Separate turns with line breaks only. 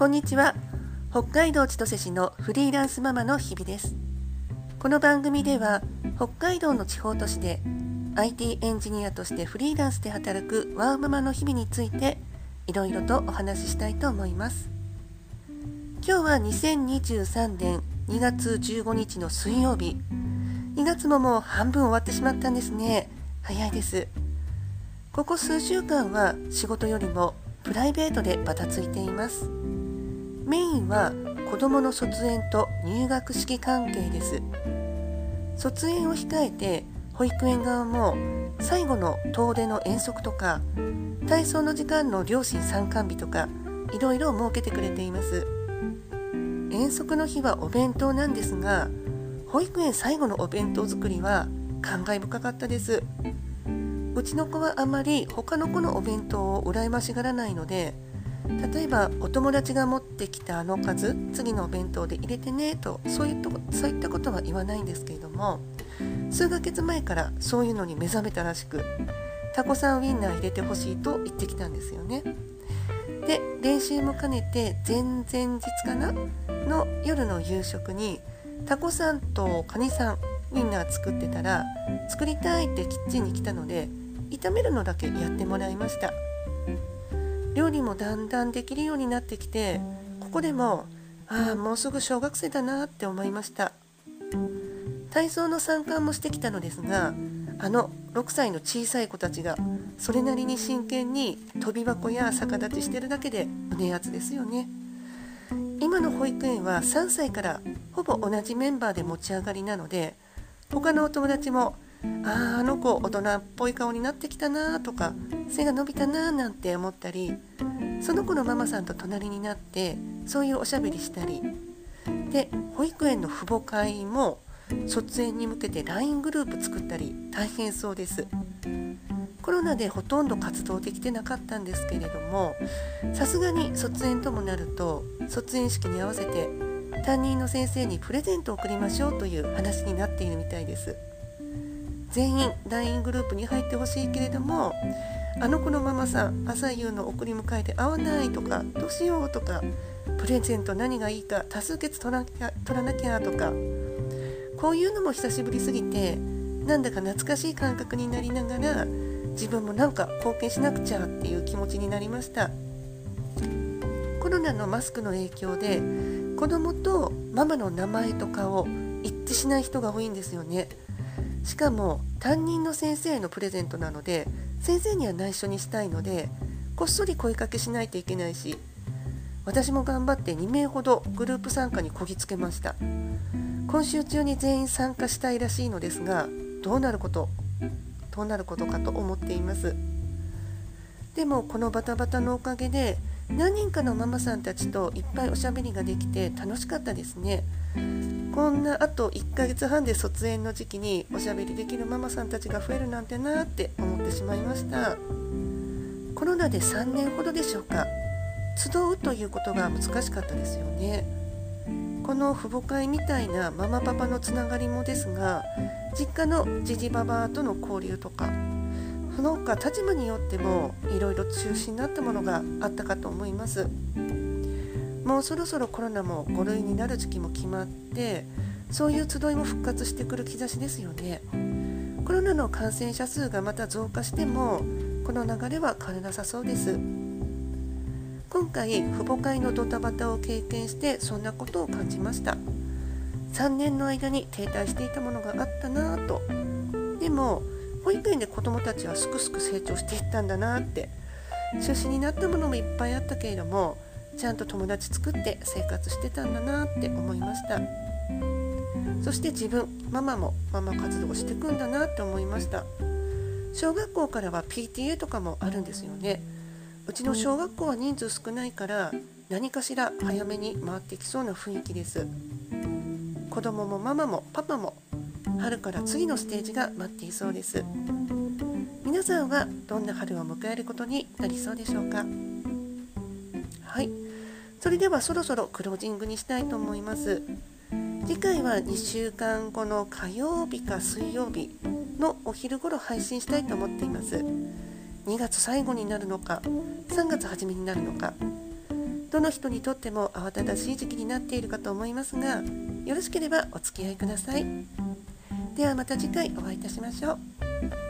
こんにちは。北海道千歳市のフリーランスママの日々です。この番組では北海道の地方都市で IT エンジニアとしてフリーランスで働くワーママの日々についていろいろとお話ししたいと思います。今日は2023年2月15日の水曜日。2月ももう半分終わってしまったんですね。早いです。ここ数週間は仕事よりもプライベートでバタついています。メインは子どもの卒園と入学式関係です。卒園を控えて保育園側も最後の遠出の遠足とか体操の時間の両親参観日とかいろいろ設けてくれています。遠足の日はお弁当なんですが保育園最後のお弁当作りは感慨深かったです。うちの子はあまり他の子のお弁当を羨ましがらないので例えばお友達が持ってきたあの数次のお弁当で入れてねとそういったそういったことは言わないんですけれども数ヶ月前からそういうのに目覚めたらしくタコさんウインナー入れてほしいと言ってきたんですよね。で練習も兼ねて前々日かなの夜の夕食にタコさんとカニさんウインナー作ってたら作りたいってキッチンに来たので炒めるのだけやってもらいました。料理もだんだんできるようになってきてここでもああもうすぐ小学生だなって思いました。体操の参観もしてきたのですがあの6歳の小さい子たちがそれなりに真剣に跳び箱や逆立ちしてるだけで胸熱ですよね。今の保育園は3歳からほぼ同じメンバーで持ち上がりなので他のお友達もあああの子大人っぽい顔になってきたなとか背が伸びたななんて思ったりその子のママさんと隣になってそういうおしゃべりしたりで保育園の父母会も卒園に向けて LINE グループ作ったり大変そうですコロナでほとんど活動できてなかったんですけれどもさすがに卒園ともなると卒園式に合わせて担任の先生にプレゼントを贈りましょうという話になっているみたいです。全員 LINE グループに入ってほしいけれどもあの子のママさん朝夕の送り迎えで会わないとかどうしようとかプレゼント何がいいか多数決取らなきゃ取らなきゃとかこういうのも久しぶりすぎてなんだか懐かしい感覚になりながら自分もなんか貢献しなくちゃっていう気持ちになりました。コロナのマスクの影響で子供とママの名前と顔一致しない人が多いんですよね。しかも担任の先生へのプレゼントなので先生には内緒にしたいのでこっそり声かけしないといけないし私も頑張って2名ほどグループ参加にこぎつけました。今週中に全員参加したいらしいのですがどうなることどうなることかと思っています。でもこのバタバタのおかげで何人かのママさんたちといっぱいおしゃべりができて楽しかったですね。こんなあと1ヶ月半で卒園の時期におしゃべりできるママさんたちが増えるなんてなって思ってしまいました。コロナで3年ほどでしょうか。集うということが難しかったですよね。この父母会みたいなママパパのつながりもですが実家のじじばばとの交流とかその他立場によってもいろいろ中止になったものがあったかと思います。もうそろそろコロナも5類になる時期も決まってそういう集いも復活してくる兆しですよね。コロナの感染者数がまた増加してもこの流れは変わらなさそうです。今回父母会のドタバタを経験してそんなことを感じました。3年の間に停滞していたものがあったなぁと。でも保育園で子どもたちはすくすく成長していったんだなって中止になったものもいっぱいあったけれどもちゃんと友達作って生活してたんだなって思いました。そして自分ママもママ活動してくんだなって思いました。小学校からは PTA とかもあるんですよね。うちの小学校は人数少ないから何かしら早めに回ってきそうな雰囲気です。子供もママもパパも春から次のステージが待っていそうです。皆さんはどんな春を迎えることになりそうでしょうか？それではそろそろクロージングにしたいと思います。次回は2週間後の火曜日か水曜日のお昼頃配信したいと思っています。2月最後になるのか3月初めになるのかどの人にとっても慌ただしい時期になっているかと思いますがよろしければお付き合いください。ではまた次回お会いいたしましょう。